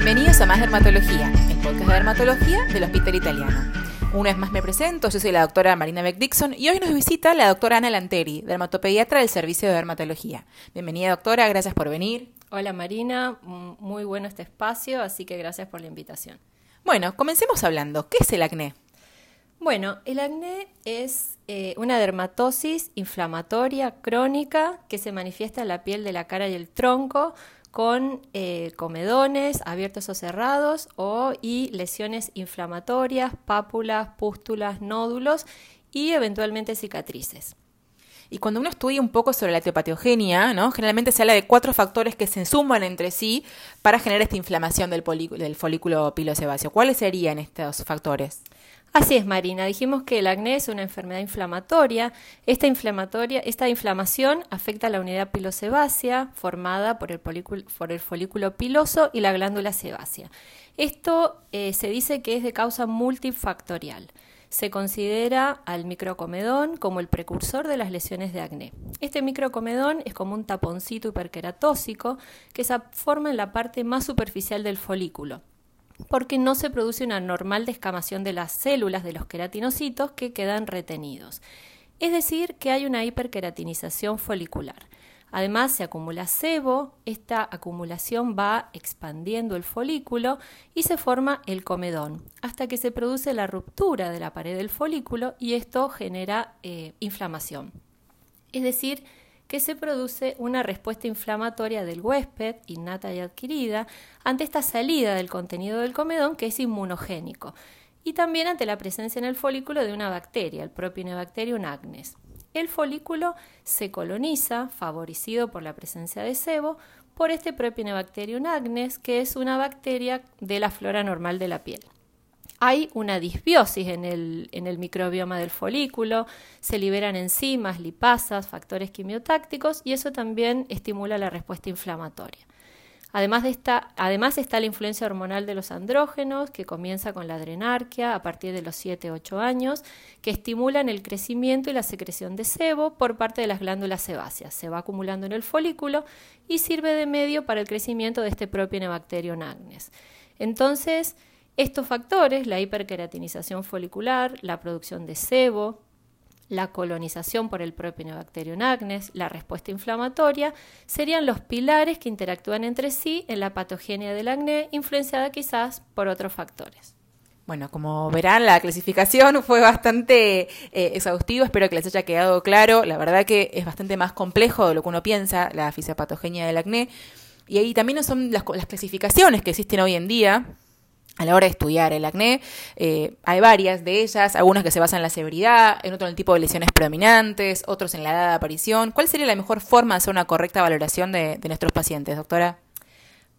Bienvenidos a Más Dermatología, el podcast de dermatología del Hospital Italiano. Una vez más me presento, yo soy la doctora Marina Beck Dixon y hoy nos visita la doctora Ana Lanteri, dermatopediatra del Servicio de Dermatología. Bienvenida doctora, gracias por venir. Hola Marina, muy bueno este espacio, así que gracias por la invitación. Bueno, comencemos hablando. ¿Qué es el acné? Bueno, el acné es eh, una dermatosis inflamatoria crónica que se manifiesta en la piel de la cara y el tronco con eh, comedones abiertos o cerrados o, y lesiones inflamatorias, pápulas, pústulas, nódulos y eventualmente cicatrices. Y cuando uno estudia un poco sobre la etiopatogenia, ¿no? generalmente se habla de cuatro factores que se suman entre sí para generar esta inflamación del, del folículo pilosebáceo. ¿Cuáles serían estos factores? Así es, Marina. Dijimos que el acné es una enfermedad inflamatoria. Esta, inflamatoria, esta inflamación afecta a la unidad pilosebácea formada por el, por el folículo piloso y la glándula sebácea. Esto eh, se dice que es de causa multifactorial. Se considera al microcomedón como el precursor de las lesiones de acné. Este microcomedón es como un taponcito hiperqueratóxico que se forma en la parte más superficial del folículo porque no se produce una normal descamación de las células de los queratinocitos que quedan retenidos. Es decir, que hay una hiperqueratinización folicular. Además, se acumula sebo, esta acumulación va expandiendo el folículo y se forma el comedón, hasta que se produce la ruptura de la pared del folículo y esto genera eh, inflamación. Es decir, que se produce una respuesta inflamatoria del huésped, innata y adquirida, ante esta salida del contenido del comedón que es inmunogénico, y también ante la presencia en el folículo de una bacteria, el Propionibacterium agnes. El folículo se coloniza, favorecido por la presencia de sebo, por este Propionibacterium agnes, que es una bacteria de la flora normal de la piel hay una disbiosis en el, microbioma del folículo, se liberan enzimas, lipasas, factores quimiotácticos y eso también estimula la respuesta inflamatoria. Además, además está la influencia hormonal de los andrógenos, que comienza con la adrenarquia a partir de los 7-8 años, que estimulan el crecimiento y la secreción de sebo por parte de las glándulas sebáceas. Se va acumulando en el folículo y sirve de medio para el crecimiento de este propio Nebacterium agnes. Entonces, estos factores, la hiperqueratinización folicular, la producción de sebo, la colonización por el Propionibacterium agnes, la respuesta inflamatoria, serían los pilares que interactúan entre sí en la patogenia del acné, influenciada quizás por otros factores. Bueno, como verán, la clasificación fue bastante eh, exhaustiva, espero que les haya quedado claro. La verdad que es bastante más complejo de lo que uno piensa, la fisiopatogenia del acné. Y ahí también son las clasificaciones que existen hoy en día, a la hora de estudiar el acné. Eh, hay varias de ellas, algunas que se basan en la severidad, en otro en el tipo de lesiones predominantes, otros en la edad de aparición. ¿Cuál sería la mejor forma de hacer una correcta valoración de nuestros pacientes, doctora?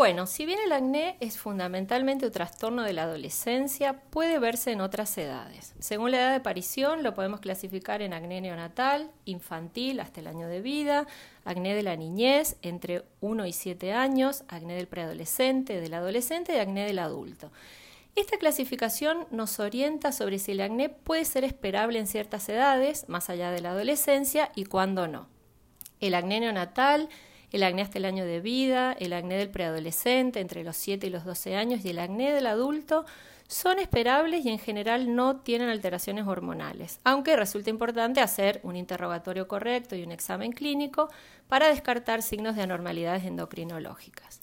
Bueno, si bien el acné es fundamentalmente un trastorno de la adolescencia, puede verse en otras edades. Según la edad de aparición, lo podemos clasificar en acné neonatal, infantil hasta el año de vida, acné de la niñez entre 1 y 7 años, acné del preadolescente, del adolescente y acné del adulto. Esta clasificación nos orienta sobre si el acné puede ser esperable en ciertas edades, más allá de la adolescencia, y cuándo no. El acné neonatal el acné hasta el año de vida, el acné del preadolescente entre los 7 y los 12 años y el acné del adulto son esperables y en general no tienen alteraciones hormonales, aunque resulta importante hacer un interrogatorio correcto y un examen clínico para descartar signos de anormalidades endocrinológicas.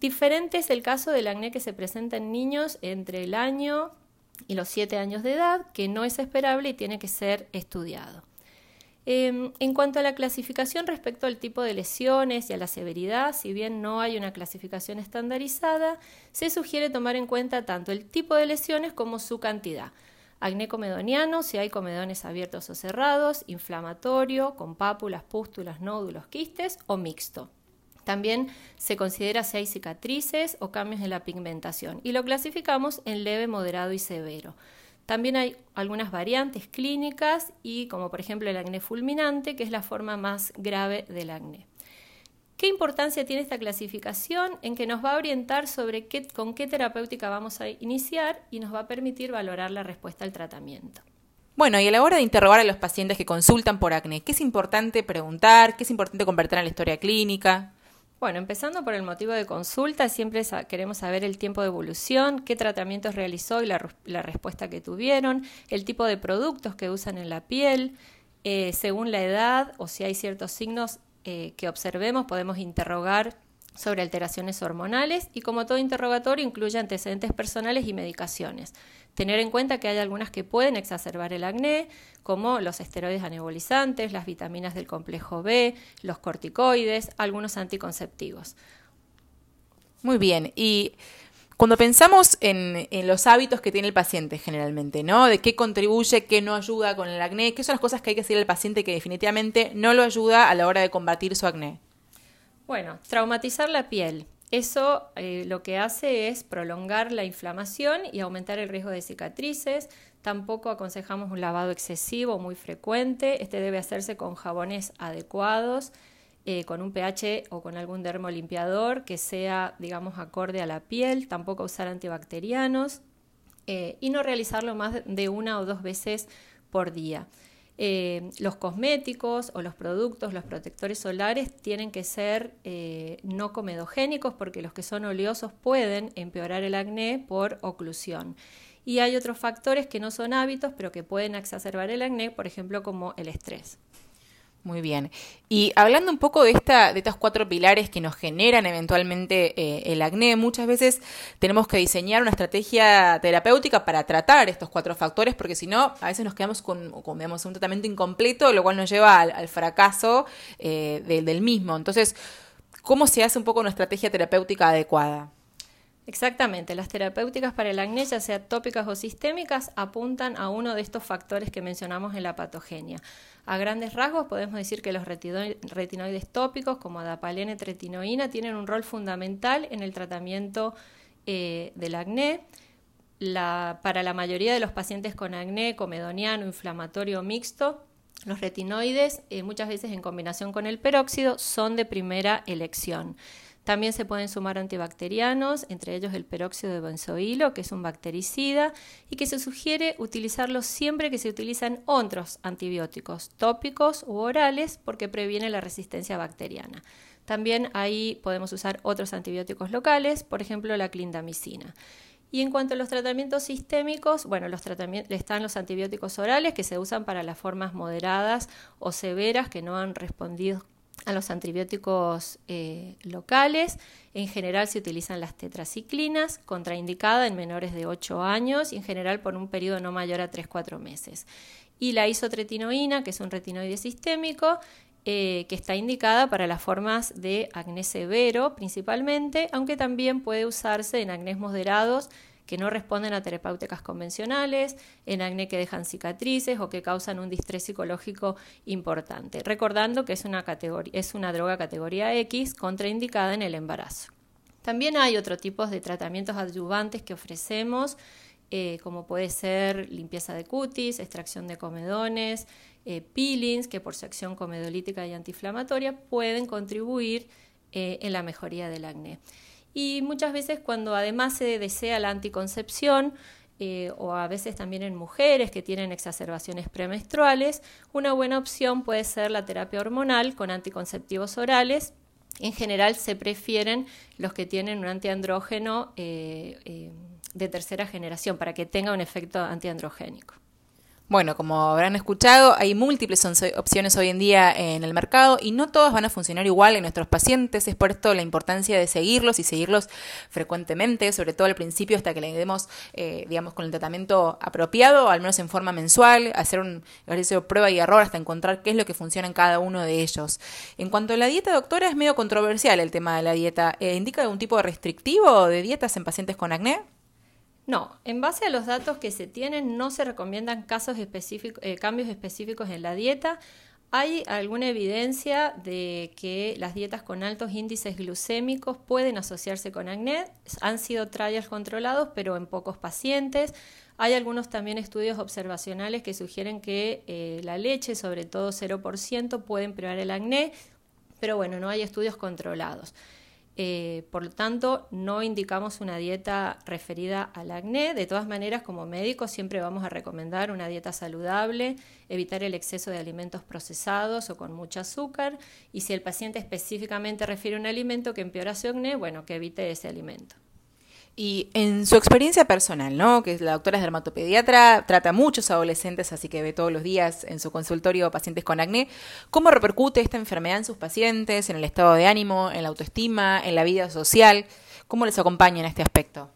Diferente es el caso del acné que se presenta en niños entre el año y los 7 años de edad, que no es esperable y tiene que ser estudiado. Em, en cuanto a la clasificación respecto al tipo de lesiones y a la severidad, si bien no hay una clasificación estandarizada, se sugiere tomar en cuenta tanto el tipo de lesiones como su cantidad. Acné comedoniano, si hay comedones abiertos o cerrados, inflamatorio, con pápulas, pústulas, nódulos, quistes o mixto. También se considera si hay cicatrices o cambios en la pigmentación y lo clasificamos en leve, moderado y severo. También hay algunas variantes clínicas y como por ejemplo el acné fulminante, que es la forma más grave del acné. ¿Qué importancia tiene esta clasificación? En que nos va a orientar sobre qué, con qué terapéutica vamos a iniciar y nos va a permitir valorar la respuesta al tratamiento. Bueno, y a la hora de interrogar a los pacientes que consultan por acné, ¿qué es importante preguntar? ¿Qué es importante convertir en la historia clínica? Bueno, empezando por el motivo de consulta, siempre queremos saber el tiempo de evolución, qué tratamientos realizó y la, respuesta que tuvieron, el tipo de productos que usan en la piel, eh, según la edad o si hay ciertos signos eh, que observemos, podemos interrogar sobre alteraciones hormonales y como todo interrogatorio incluye antecedentes personales y medicaciones. Tener en cuenta que hay algunas que pueden exacerbar el acné, como los esteroides anabolizantes, las vitaminas del complejo B, los corticoides, algunos anticonceptivos. Muy bien, y cuando pensamos en, en, los hábitos que tiene el paciente generalmente, ¿no? De qué contribuye, qué no ayuda con el acné, qué son las cosas que hay que decirle al paciente que definitivamente no lo ayuda a la hora de combatir su acné. Bueno, traumatizar la piel. Eso eh, lo que hace es prolongar la inflamación y aumentar el riesgo de cicatrices. Tampoco aconsejamos un lavado excesivo muy frecuente. Este debe hacerse con jabones adecuados, eh, con un pH o con algún dermolimpiador que sea, digamos, acorde a la piel. Tampoco usar antibacterianos eh, y no realizarlo más de una o dos veces por día. Eh, los cosméticos o los productos, los protectores solares tienen que ser eh, no comedogénicos porque los que son oleosos pueden empeorar el acné por oclusión. Y hay otros factores que no son hábitos pero que pueden exacerbar el acné, por ejemplo como el estrés. Muy bien. Y hablando un poco de, esta, de estos cuatro pilares que nos generan eventualmente eh, el acné, muchas veces tenemos que diseñar una estrategia terapéutica para tratar estos cuatro factores, porque si no, a veces nos quedamos con, con un tratamiento incompleto, lo cual nos lleva al, fracaso eh, del mismo. Entonces, ¿cómo se hace un poco una estrategia terapéutica adecuada? Exactamente, las terapéuticas para el acné, ya sea tópicas o sistémicas, apuntan a uno de estos factores que mencionamos en la patogenia. A grandes rasgos podemos decir que los retinoides tópicos como adapalene tretinoína tienen un rol fundamental en el tratamiento eh, del acné. para la mayoría de los pacientes con acné comedoniano, inflamatorio mixto, los retinoides, eh, muchas veces en combinación con el peróxido, son de primera elección. También se pueden sumar antibacterianos, entre ellos el peróxido de benzoilo, que es un bactericida, y que se sugiere utilizarlo siempre que se utilizan otros antibióticos tópicos u orales porque previene la resistencia bacteriana. También ahí podemos usar otros antibióticos locales, por ejemplo la clindamicina. Y en cuanto a los tratamientos sistémicos, bueno, los están los antibióticos orales que se usan para las formas moderadas o severas que no han respondido a los antibióticos eh, locales. En general se utilizan las tetraciclinas, contraindicada en menores de 8 años y en general por un periodo no mayor a 3-4 meses. Y la isotretinoína, que es un retinoide sistémico, eh, que está indicada para las formas de acné severo principalmente, aunque también puede usarse en acnés moderados que no responden a terapéuticas convencionales, en acné que dejan cicatrices o que causan un distrés psicológico importante. Recordando que es una, categoría, es una droga categoría X contraindicada en el embarazo. También hay otro tipo de tratamientos adyuvantes que ofrecemos, eh, como puede ser limpieza de cutis, extracción de comedones, eh, peelings, que por su acción comedolítica y antiinflamatoria pueden contribuir eh, en la mejoría del acné. Y muchas veces cuando además se desea la anticoncepción, eh, o a veces también en mujeres que tienen exacerbaciones premenstruales, una buena opción puede ser la terapia hormonal con anticonceptivos orales. En general se prefieren los que tienen un antiandrógeno eh, eh, de tercera generación para que tenga un efecto antiandrogénico. Bueno, como habrán escuchado, hay múltiples opciones hoy en día en el mercado y no todas van a funcionar igual en nuestros pacientes. Es por esto la importancia de seguirlos y seguirlos frecuentemente, sobre todo al principio hasta que le demos, eh, digamos, con el tratamiento apropiado, al menos en forma mensual, hacer un ejercicio de prueba y error hasta encontrar qué es lo que funciona en cada uno de ellos. En cuanto a la dieta, doctora, es medio controversial el tema de la dieta. Eh, ¿Indica algún tipo de restrictivo de dietas en pacientes con acné? No, en base a los datos que se tienen no se recomiendan casos específicos, eh, cambios específicos en la dieta. Hay alguna evidencia de que las dietas con altos índices glucémicos pueden asociarse con acné. Han sido trials controlados, pero en pocos pacientes. Hay algunos también estudios observacionales que sugieren que eh, la leche, sobre todo 0%, puede empeorar el acné, pero bueno, no hay estudios controlados. Eh, por lo tanto, no indicamos una dieta referida al acné. De todas maneras, como médicos siempre vamos a recomendar una dieta saludable, evitar el exceso de alimentos procesados o con mucho azúcar. Y si el paciente específicamente refiere un alimento que empeora su acné, bueno, que evite ese alimento. Y en su experiencia personal, ¿no? Que la doctora es dermatopediatra, trata a muchos adolescentes, así que ve todos los días en su consultorio pacientes con acné. ¿Cómo repercute esta enfermedad en sus pacientes, en el estado de ánimo, en la autoestima, en la vida social? ¿Cómo les acompaña en este aspecto?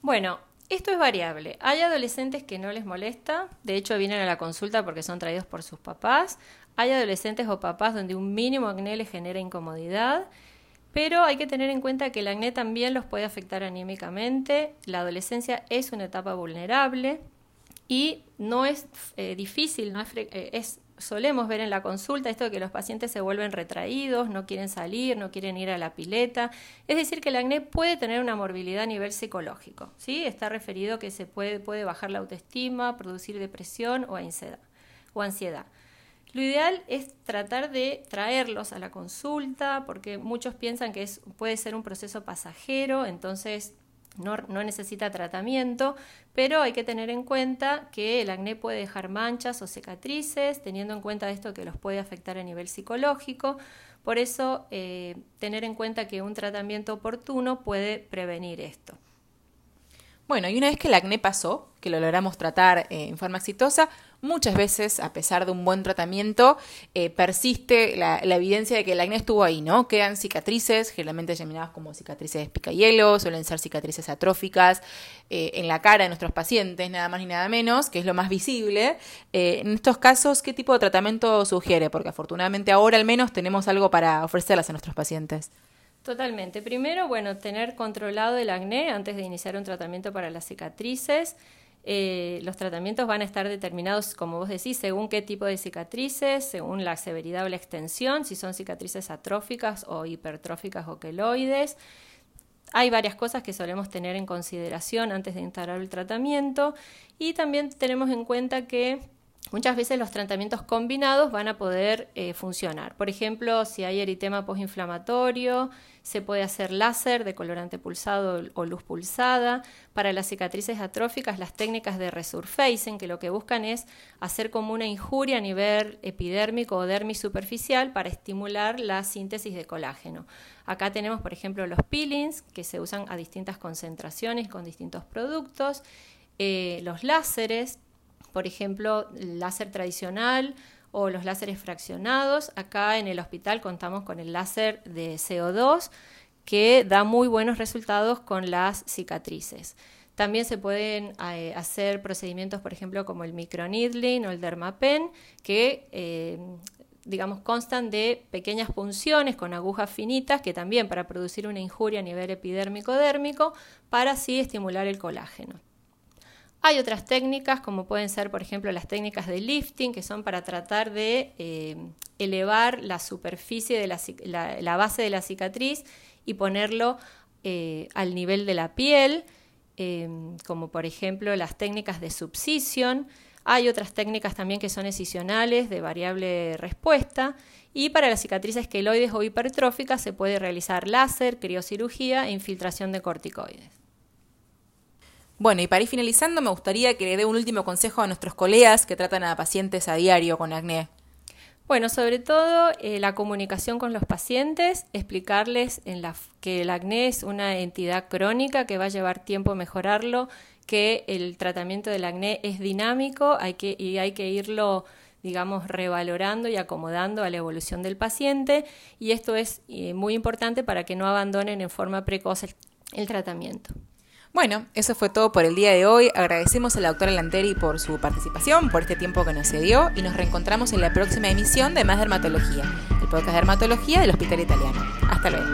Bueno, esto es variable. Hay adolescentes que no les molesta, de hecho vienen a la consulta porque son traídos por sus papás. Hay adolescentes o papás donde un mínimo acné les genera incomodidad pero hay que tener en cuenta que el acné también los puede afectar anímicamente. La adolescencia es una etapa vulnerable y no es eh, difícil, no eh, es, solemos ver en la consulta esto de que los pacientes se vuelven retraídos, no quieren salir, no quieren ir a la pileta. Es decir, que el acné puede tener una morbilidad a nivel psicológico. ¿sí? Está referido que se puede, puede bajar la autoestima, producir depresión. O ansiedad. Lo ideal es tratar de traerlos a la consulta porque muchos piensan que es, puede ser un proceso pasajero, entonces no, necesita tratamiento, pero hay que tener en cuenta que el acné puede dejar manchas o cicatrices, teniendo en cuenta esto que los puede afectar a nivel psicológico. Por eso, eh, tener en cuenta que un tratamiento oportuno puede prevenir esto. Bueno, y una vez que el acné pasó, que lo logramos tratar eh, en forma exitosa, muchas veces, a pesar de un buen tratamiento, eh, persiste la, evidencia de que el acné estuvo ahí, ¿no? Quedan cicatrices, generalmente llamadas como cicatrices de picahielo, suelen ser cicatrices atróficas eh, en la cara de nuestros pacientes, nada más ni nada menos, que es lo más visible. en estos casos, ¿qué tipo de tratamiento sugiere? Porque afortunadamente ahora al menos tenemos algo para ofrecerlas a nuestros pacientes. Totalmente. Primero, bueno, tener controlado el acné antes de iniciar un tratamiento para las cicatrices. Eh, los tratamientos van a estar determinados, como vos decís, según qué tipo de cicatrices, según la severidad o la extensión, si son cicatrices atróficas o hipertróficas o queloides. Hay varias cosas que solemos tener en consideración antes de instalar el tratamiento y también tenemos en cuenta que Muchas veces los tratamientos combinados van a poder eh, funcionar. Por ejemplo, si hay eritema postinflamatorio, se puede hacer láser de colorante pulsado o luz pulsada. Para las cicatrices atróficas, las técnicas de resurfacing, que lo que buscan es hacer como una injuria a nivel epidérmico o dermis superficial para estimular la síntesis de colágeno. Acá tenemos, por ejemplo, los peelings, que se usan a distintas concentraciones con distintos productos. Eh, los láseres, por ejemplo, láser tradicional o los láseres fraccionados. Acá en el hospital contamos con el láser de CO2 que da muy buenos resultados con las cicatrices. También se pueden eh, hacer procedimientos, por ejemplo, como el microneedling o el dermapen, que eh, digamos constan de pequeñas punciones con agujas finitas que también para producir una injuria a nivel epidérmico-dérmico para así estimular el colágeno. Hay otras técnicas, como pueden ser, por ejemplo, las técnicas de lifting, que son para tratar de eh, elevar la superficie de la, base de la cicatriz y ponerlo eh, al nivel de la piel, eh, como por ejemplo las técnicas de subcision. Hay otras técnicas también que son excisionales de variable respuesta. Y para las cicatrices queloides o hipertróficas se puede realizar láser, criocirugía e infiltración de corticoides. Bueno, y para ir finalizando, me gustaría que le dé un último consejo a nuestros colegas que tratan a pacientes a diario con acné. Bueno, sobre todo eh, la comunicación con los pacientes, explicarles en la, que el acné es una entidad crónica que va a llevar tiempo mejorarlo, que el tratamiento del acné es dinámico hay que, y hay que irlo digamos, revalorando y acomodando a la evolución del paciente y esto es eh, muy importante para que no abandonen en forma precoz el tratamiento. Bueno, eso fue todo por el día de hoy. Agradecemos a la doctora Lanteri por su participación, por este tiempo que nos cedió y nos reencontramos en la próxima emisión de Más Dermatología, el podcast de dermatología del Hospital Italiano. Hasta luego.